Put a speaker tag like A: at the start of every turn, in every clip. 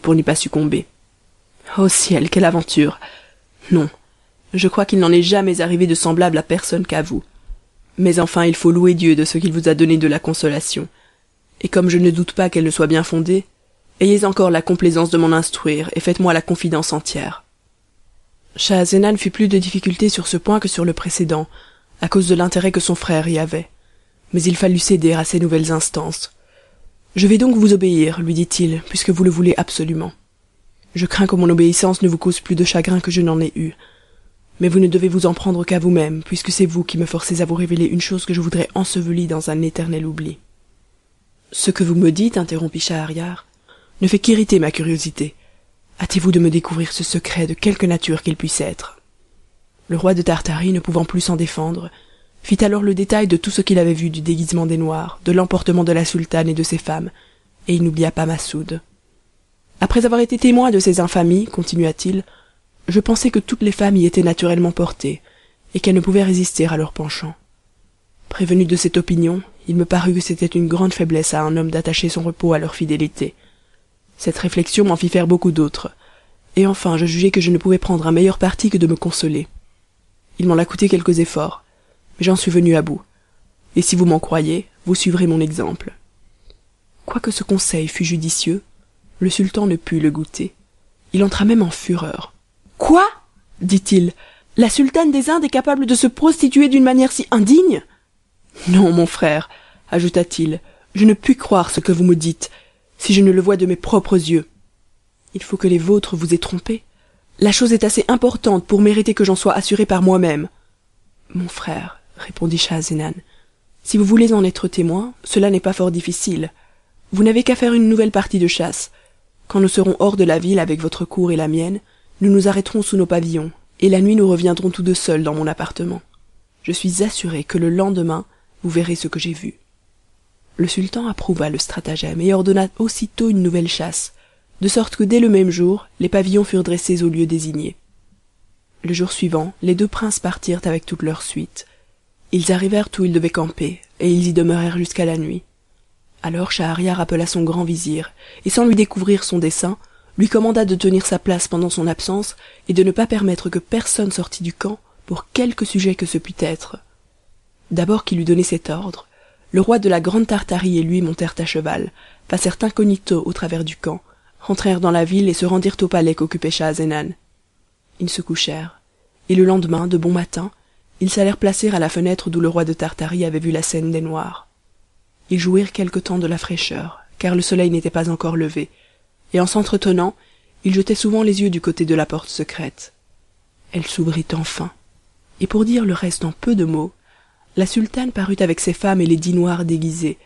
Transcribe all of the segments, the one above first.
A: pour n'y pas succomber. Ô ciel quelle aventure! Non je crois qu'il n'en est jamais arrivé de semblable à personne qu'à vous. Mais enfin il faut louer dieu de ce qu'il vous a donné de la consolation. Et comme je ne doute pas qu'elle ne soit bien fondée ayez encore la complaisance de m'en instruire et faites-moi la confidence entière. Schahzenan fit plus de difficulté sur ce point que sur le précédent à cause de l'intérêt que son frère y avait. Mais il fallut céder à ces nouvelles instances je vais donc vous obéir lui dit-il puisque vous le voulez absolument. Je crains que mon obéissance ne vous cause plus de chagrin que je n'en ai eu. Mais vous ne devez vous en prendre qu'à vous-même puisque c'est vous qui me forcez à vous révéler une chose que je voudrais ensevelie dans un éternel oubli. Ce que vous me dites interrompit schahriar ne fait qu'irriter ma curiosité. Hâtez-vous de me découvrir ce secret de quelque nature qu'il puisse être. Le roi de tartarie ne pouvant plus s'en défendre fit alors le détail de tout ce qu'il avait vu du déguisement des noirs de l'emportement de la sultane et de ses femmes et il n'oublia pas massoud. Après avoir été témoin de ces infamies continua-t-il je pensai que toutes les femmes y étaient naturellement portées et qu'elles ne pouvaient résister à leur penchant. Prévenu de cette opinion il me parut que c'était une grande faiblesse à un homme d'attacher son repos à leur fidélité. Cette réflexion m'en fit faire beaucoup d'autres et enfin je jugeai que je ne pouvais prendre un meilleur parti que de me consoler. Il m'en a coûté quelques efforts j'en suis venu à bout. Et si vous m'en croyez vous suivrez mon exemple. Quoique ce conseil fût judicieux le sultan ne put le goûter. Il entra même en fureur. Quoi? dit-il. La sultane des indes est capable de se prostituer d'une manière si indigne? Non mon frère ajouta-t-il. Je ne puis croire ce que vous me dites si je ne le vois de mes propres yeux. Il faut que les vôtres vous aient trompé. La chose est assez importante pour mériter que j'en sois assuré par moi-même. Mon frère répondit schahzenan si vous voulez en être témoin cela n'est pas fort difficile. Vous n'avez qu'à faire une nouvelle partie de chasse. Quand nous serons hors de la ville avec votre cour et la mienne nous nous arrêterons sous nos pavillons et la nuit nous reviendrons tous deux seuls dans mon appartement. Je suis assuré que le lendemain vous verrez ce que j'ai vu. Le sultan approuva le stratagème et ordonna aussitôt une nouvelle chasse de sorte que dès le même jour les pavillons furent dressés au lieu désigné. Le jour suivant les deux princes partirent avec toute leur suite ils arrivèrent où ils devaient camper et ils y demeurèrent jusqu'à la nuit. Alors schahriar appela son grand vizir et sans lui découvrir son dessein lui commanda de tenir sa place pendant son absence et de ne pas permettre que personne sortît du camp pour quelque sujet que ce pût être. D'abord qu'il eut donné cet ordre le roi de la grande tartarie et lui montèrent à cheval passèrent incognito au travers du camp rentrèrent dans la ville et se rendirent au palais qu'occupait schahzenan ils se couchèrent et le lendemain de bon matin ils s'allèrent placer à la fenêtre d'où le roi de tartarie avait vu la scène des noirs. Ils jouirent quelque temps de la fraîcheur car le soleil n'était pas encore levé et en s'entretenant ils jetaient souvent les yeux du côté de la porte secrète. Elle s'ouvrit enfin et pour dire le reste en peu de mots la sultane parut avec ses femmes et les dix noirs déguisés.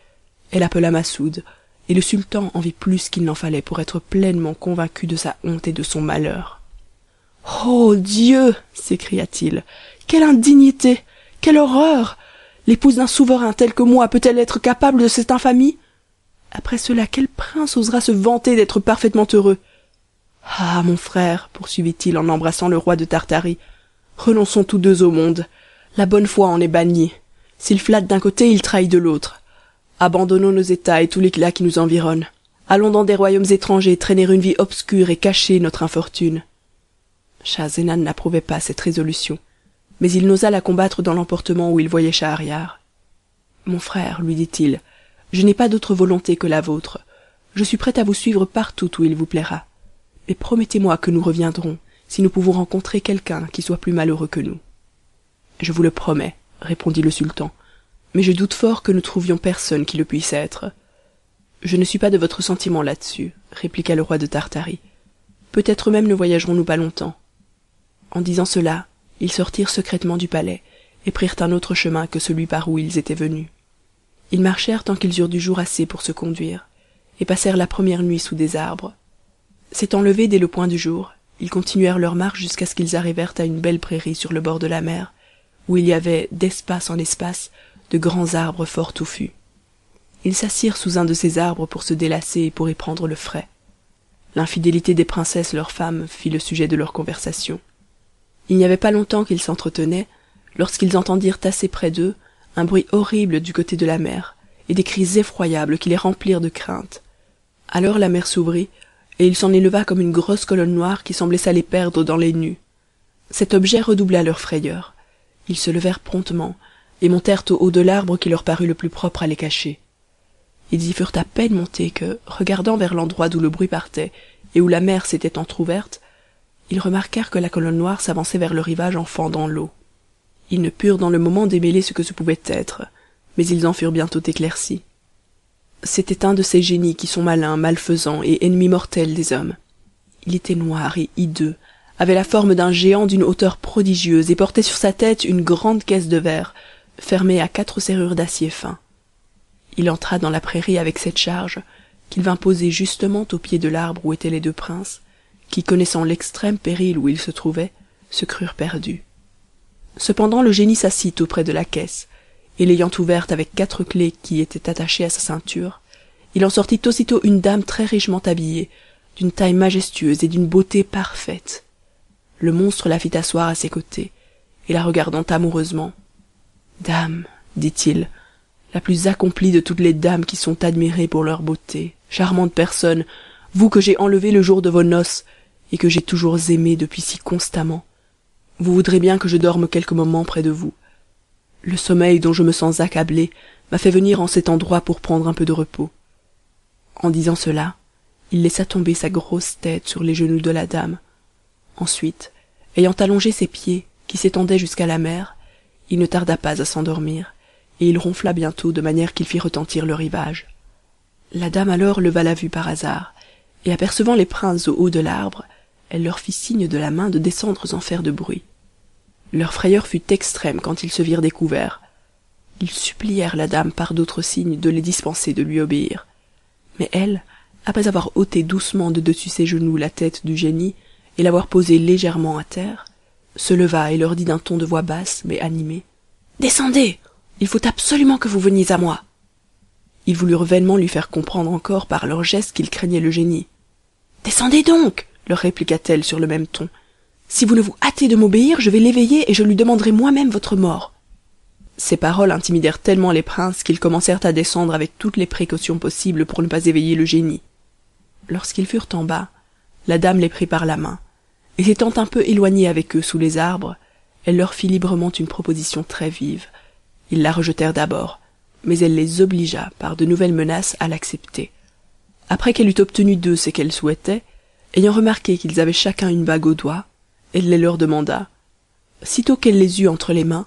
A: Elle appela massoud et le sultan en vit plus qu'il n'en fallait pour être pleinement convaincu de sa honte et de son malheur ô dieu s'écria-t-il quelle indignité quelle horreur. L'épouse d'un souverain tel que moi peut-elle être capable de cette infamie? Après cela quel prince osera se vanter d'être parfaitement heureux? Ah mon frère poursuivit-il en embrassant le roi de tartarie renonçons tous deux au monde. La bonne foi en est bannie. S'il flatte d'un côté il trahit de l'autre. Abandonnons nos états et tout l'éclat qui nous environne allons dans des royaumes étrangers traîner une vie obscure et cacher notre infortune schahzenan n'approuvait pas cette résolution mais il n'osa la combattre dans l'emportement où il voyait schahriar mon frère lui dit-il je n'ai pas d'autre volonté que la vôtre. Je suis prêt à vous suivre partout où il vous plaira. Mais promettez-moi que nous reviendrons si nous pouvons rencontrer quelqu'un qui soit plus malheureux que nous je vous le promets répondit le sultan mais je doute fort que nous trouvions personne qui le puisse être je ne suis pas de votre sentiment là-dessus répliqua le roi de tartarie peut-être même ne voyagerons nous pas longtemps en disant cela ils sortirent secrètement du palais et prirent un autre chemin que celui par où ils étaient venus. Ils marchèrent tant qu'ils eurent du jour assez pour se conduire et passèrent la première nuit sous des arbres. S'étant levés dès le point du jour ils continuèrent leur marche jusqu'à ce qu'ils arrivèrent à une belle prairie sur le bord de la mer où il y avait d'espace en espace de grands arbres fort touffus. Ils s'assirent sous un de ces arbres pour se délasser et pour y prendre le frais. L'infidélité des princesses leurs femmes fit le sujet de leur conversation il n'y avait pas longtemps qu'ils s'entretenaient lorsqu'ils entendirent assez près d'eux un bruit horrible du côté de la mer et des cris effroyables qui les remplirent de crainte. Alors la mer s'ouvrit et il s'en éleva comme une grosse colonne noire qui semblait s'aller perdre dans les nues. Cet objet redoubla leur frayeur. Ils se levèrent promptement et montèrent au haut de l'arbre qui leur parut le plus propre à les cacher. Ils y furent à peine montés que regardant vers l'endroit d'où le bruit partait et où la mer s'était entr'ouverte ils remarquèrent que la colonne noire s'avançait vers le rivage en fendant l'eau. Ils ne purent dans le moment démêler ce que ce pouvait être mais ils en furent bientôt éclaircis. C'était un de ces génies qui sont malins malfaisants et ennemis mortels des hommes. Il était noir et hideux avait la forme d'un géant d'une hauteur prodigieuse et portait sur sa tête une grande caisse de verre fermée à quatre serrures d'acier fin. Il entra dans la prairie avec cette charge qu'il vint poser justement au pied de l'arbre où étaient les deux princes qui connaissant l'extrême péril où ils se trouvaient se crurent perdus. Cependant le génie s'assit auprès de la caisse et l'ayant ouverte avec quatre clefs qui étaient attachées à sa ceinture il en sortit aussitôt une dame très richement habillée d'une taille majestueuse et d'une beauté parfaite. Le monstre la fit asseoir à ses côtés et la regardant amoureusement dame dit-il la plus accomplie de toutes les dames qui sont admirées pour leur beauté charmante personne vous que j'ai enlevée le jour de vos noces et que j'ai toujours aimée depuis si constamment. Vous voudrez bien que je dorme quelques moments près de vous. Le sommeil dont je me sens accablé m'a fait venir en cet endroit pour prendre un peu de repos. En disant cela il laissa tomber sa grosse tête sur les genoux de la dame. Ensuite ayant allongé ses pieds qui s'étendaient jusqu'à la mer il ne tarda pas à s'endormir et il ronfla bientôt de manière qu'il fit retentir le rivage. La dame alors leva la vue par hasard et apercevant les princes au haut de l'arbre elle leur fit signe de la main de descendre sans faire de bruit. Leur frayeur fut extrême quand ils se virent découverts. Ils supplièrent la dame par d'autres signes de les dispenser de lui obéir. Mais elle après avoir ôté doucement de dessus ses genoux la tête du génie et l'avoir posée légèrement à terre se leva et leur dit d'un ton de voix basse mais animé descendez! Il faut absolument que vous veniez à moi! Ils voulurent vainement lui faire comprendre encore par leurs gestes qu'ils craignaient le génie descendez donc leur répliqua-t-elle sur le même ton. Si vous ne vous hâtez de m'obéir je vais l'éveiller et je lui demanderai moi-même votre mort. Ces paroles intimidèrent tellement les princes qu'ils commencèrent à descendre avec toutes les précautions possibles pour ne pas éveiller le génie. Lorsqu'ils furent en bas la dame les prit par la main. Et s'étant un peu éloignée avec eux sous les arbres elle leur fit librement une proposition très vive. Ils la rejetèrent d'abord mais elle les obligea par de nouvelles menaces à l'accepter. Après qu'elle eut obtenu d'eux ce qu'elle souhaitait ayant remarqué qu'ils avaient chacun une bague au doigt elle les leur demanda. Sitôt qu'elle les eut entre les mains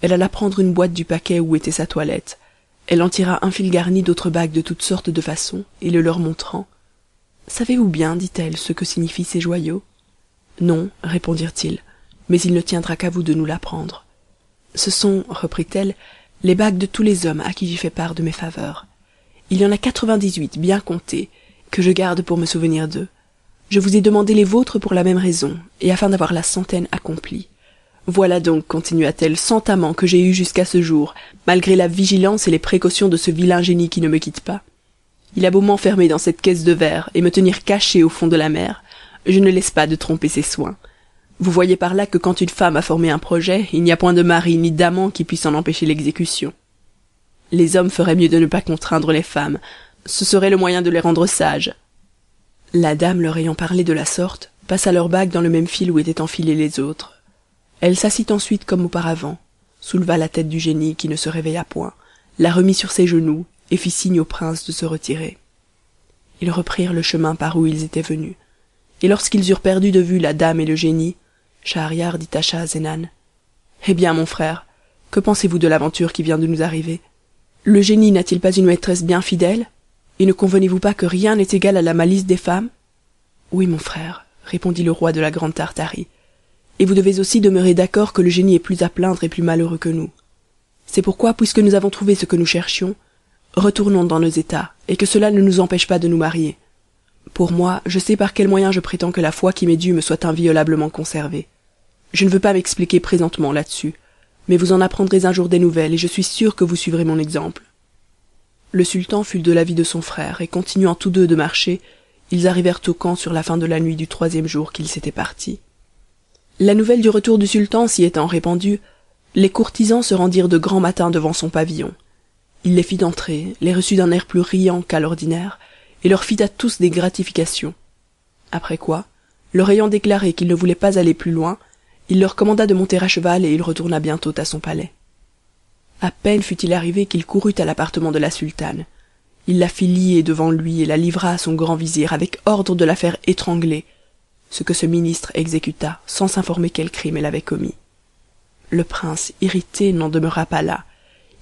A: elle alla prendre une boîte du paquet où était sa toilette. Elle en tira un fil garni d'autres bagues de toutes sortes de façons et le leur montrant. Savez-vous bien dit-elle ce que signifient ces joyaux? Non répondirent-ils mais il ne tiendra qu'à vous de nous l'apprendre. Ce sont reprit-elle les bagues de tous les hommes à qui j'ai fait part de mes faveurs. Il y en a quatre-vingt-dix-huit bien comptées que je garde pour me souvenir d'eux je vous ai demandé les vôtres pour la même raison et afin d'avoir la centaine accomplie. Voilà donc continua-t-elle cent amants que j'ai eus jusqu'à ce jour malgré la vigilance et les précautions de ce vilain génie qui ne me quitte pas. Il a beau m'enfermer dans cette caisse de verre et me tenir caché au fond de la mer je ne laisse pas de tromper ses soins. Vous voyez par là que quand une femme a formé un projet il n'y a point de mari ni d'amant qui puisse en empêcher l'exécution. Les hommes feraient mieux de ne pas contraindre les femmes. Ce serait le moyen de les rendre sages la dame leur ayant parlé de la sorte passa leur bague dans le même fil où étaient enfilés les autres. Elle s'assit ensuite comme auparavant souleva la tête du génie qui ne se réveilla point la remit sur ses genoux et fit signe au prince de se retirer. Ils reprirent le chemin par où ils étaient venus. Et lorsqu'ils eurent perdu de vue la dame et le génie schahriar dit à schahzenan eh bien mon frère que pensez-vous de l'aventure qui vient de nous arriver? Le génie n'a-t-il pas une maîtresse bien fidèle? Et ne convenez-vous pas que rien n'est égal à la malice des femmes? Oui mon frère répondit le roi de la grande tartarie. Et vous devez aussi demeurer d'accord que le génie est plus à plaindre et plus malheureux que nous. C'est pourquoi puisque nous avons trouvé ce que nous cherchions retournons dans nos états et que cela ne nous empêche pas de nous marier. Pour moi je sais par quels moyens je prétends que la foi qui m'est due me soit inviolablement conservée. Je ne veux pas m'expliquer présentement là-dessus mais vous en apprendrez un jour des nouvelles et je suis sûr que vous suivrez mon exemple le sultan fut de l'avis de son frère et continuant tous deux de marcher ils arrivèrent au camp sur la fin de la nuit du troisième jour qu'ils s'étaient partis. La nouvelle du retour du sultan s'y étant répandue les courtisans se rendirent de grand matin devant son pavillon. Il les fit entrer les reçut d'un air plus riant qu'à l'ordinaire et leur fit à tous des gratifications. Après quoi leur ayant déclaré qu'il ne voulait pas aller plus loin il leur commanda de monter à cheval et il retourna bientôt à son palais a peine fut-il arrivé qu'il courut à l'appartement de la sultane. Il la fit lier devant lui et la livra à son grand vizir avec ordre de la faire étrangler ce que ce ministre exécuta sans s'informer quel crime elle avait commis. Le prince irrité n'en demeura pas là.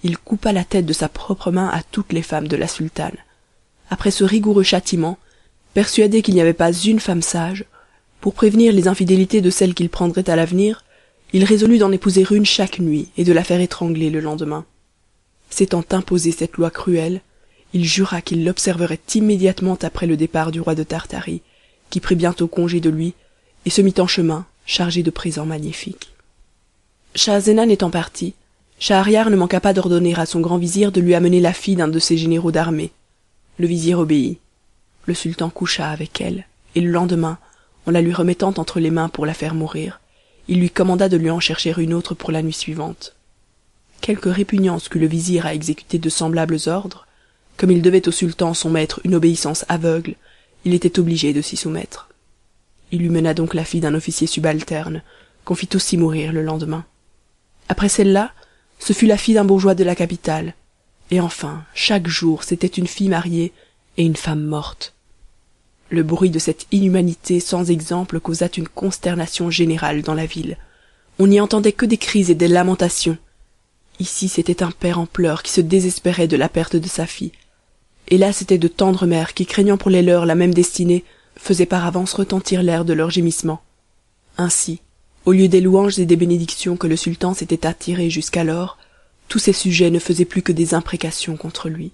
A: Il coupa la tête de sa propre main à toutes les femmes de la sultane. Après ce rigoureux châtiment persuadé qu'il n'y avait pas une femme sage pour prévenir les infidélités de celles qu'il prendrait à l'avenir il résolut d'en épouser une chaque nuit et de la faire étrangler le lendemain. S'étant imposé cette loi cruelle il jura qu'il l'observerait immédiatement après le départ du roi de tartarie qui prit bientôt congé de lui et se mit en chemin chargé de présents magnifiques. Schahzenan étant parti schahriar ne manqua pas d'ordonner à son grand vizir de lui amener la fille d'un de ses généraux d'armée. Le vizir obéit. Le sultan coucha avec elle et le lendemain en la lui remettant entre les mains pour la faire mourir il lui commanda de lui en chercher une autre pour la nuit suivante. Quelque répugnance qu'eût le vizir à exécuter de semblables ordres comme il devait au sultan son maître une obéissance aveugle il était obligé de s'y soumettre. Il lui mena donc la fille d'un officier subalterne qu'on fit aussi mourir le lendemain. Après celle-là ce fut la fille d'un bourgeois de la capitale. Et enfin chaque jour c'était une fille mariée et une femme morte le bruit de cette inhumanité sans exemple causa une consternation générale dans la ville. On n'y entendait que des cris et des lamentations. Ici c'était un père en pleurs qui se désespérait de la perte de sa fille. Et là c'étaient de tendres mères qui craignant pour les leurs la même destinée faisaient par avance retentir l'air de leurs gémissements ainsi au lieu des louanges et des bénédictions que le sultan s'était attirées jusqu'alors tous ses sujets ne faisaient plus que des imprécations contre lui.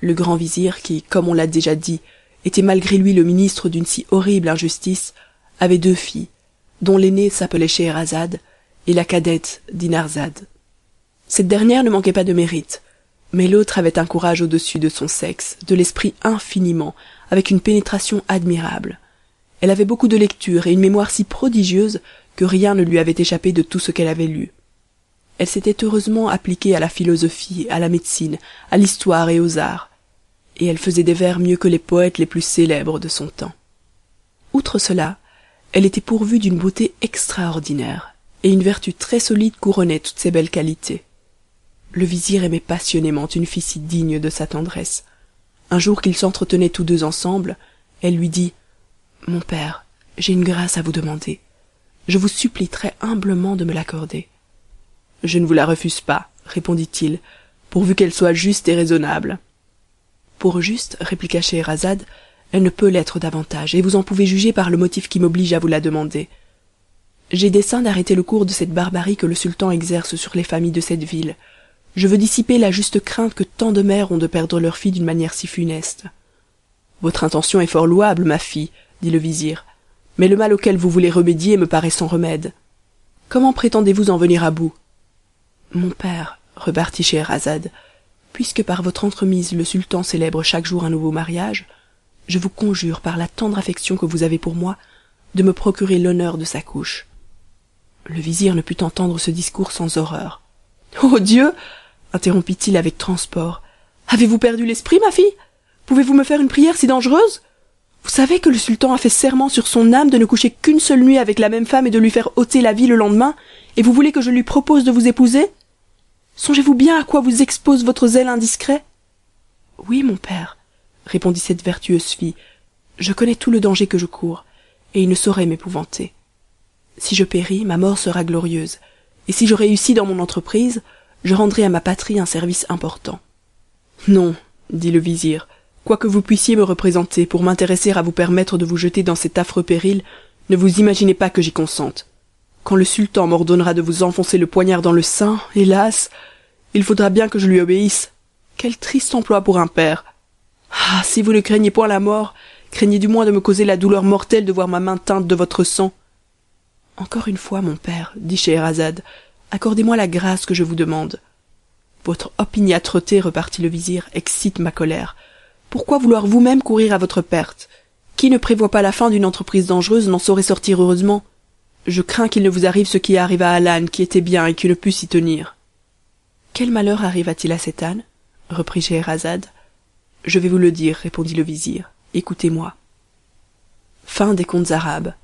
A: Le grand vizir qui comme on l'a déjà dit était malgré lui le ministre d'une si horrible injustice avait deux filles dont l'aînée s'appelait scheherazade et la cadette dinarzade cette dernière ne manquait pas de mérite mais l'autre avait un courage au-dessus de son sexe de l'esprit infiniment avec une pénétration admirable. Elle avait beaucoup de lecture et une mémoire si prodigieuse que rien ne lui avait échappé de tout ce qu'elle avait lu. Elle s'était heureusement appliquée à la philosophie à la médecine à l'histoire et aux arts et elle faisait des vers mieux que les poètes les plus célèbres de son temps. Outre cela elle était pourvue d'une beauté extraordinaire et une vertu très solide couronnait toutes ses belles qualités. Le vizir aimait passionnément une fille si digne de sa tendresse. Un jour qu'ils s'entretenaient tous deux ensemble elle lui dit mon père j'ai une grâce à vous demander. Je vous supplie très humblement de me l'accorder je ne vous la refuse pas répondit-il pourvu qu'elle soit juste et raisonnable pour juste répliqua scheherazade elle ne peut l'être davantage et vous en pouvez juger par le motif qui m'oblige à vous la demander. J'ai dessein d'arrêter le cours de cette barbarie que le sultan exerce sur les familles de cette ville. Je veux dissiper la juste crainte que tant de mères ont de perdre leur fille d'une manière si funeste. Votre intention est fort louable ma fille dit le vizir mais le mal auquel vous voulez remédier me paraît sans remède. Comment prétendez-vous en venir à bout? Mon père repartit scheherazade puisque par votre entremise le sultan célèbre chaque jour un nouveau mariage je vous conjure par la tendre affection que vous avez pour moi de me procurer l'honneur de sa couche. Le vizir ne put entendre ce discours sans horreur ô dieu! interrompit-il avec transport avez-vous perdu l'esprit ma fille? Pouvez-vous me faire une prière si dangereuse? Vous savez que le sultan a fait serment sur son âme de ne coucher qu'une seule nuit avec la même femme et de lui faire ôter la vie le lendemain et vous voulez que je lui propose de vous épouser? Songez-vous bien à quoi vous expose votre zèle indiscret? Oui mon père répondit cette vertueuse fille. Je connais tout le danger que je cours et il ne saurait m'épouvanter. Si je péris ma mort sera glorieuse et si je réussis dans mon entreprise je rendrai à ma patrie un service important. Non dit le vizir quoique vous puissiez me représenter pour m'intéresser à vous permettre de vous jeter dans cet affreux péril ne vous imaginez pas que j'y consente quand le sultan m'ordonnera de vous enfoncer le poignard dans le sein hélas il faudra bien que je lui obéisse. Quel triste emploi pour un père. Ah si vous ne craignez point la mort craignez du moins de me causer la douleur mortelle de voir ma main teinte de votre sang. Encore une fois mon père dit scheherazade accordez-moi la grâce que je vous demande. Votre opiniâtreté repartit le vizir excite ma colère. Pourquoi vouloir vous-même courir à votre perte? Qui ne prévoit pas la fin d'une entreprise dangereuse n'en saurait sortir heureusement je crains qu'il ne vous arrive ce qui arriva à l'âne qui était bien et qui ne put s'y tenir. Quel malheur arriva-t-il à cet âne? reprit scheherazade. Je vais vous le dire répondit le vizir. Écoutez-moi. Contes arabes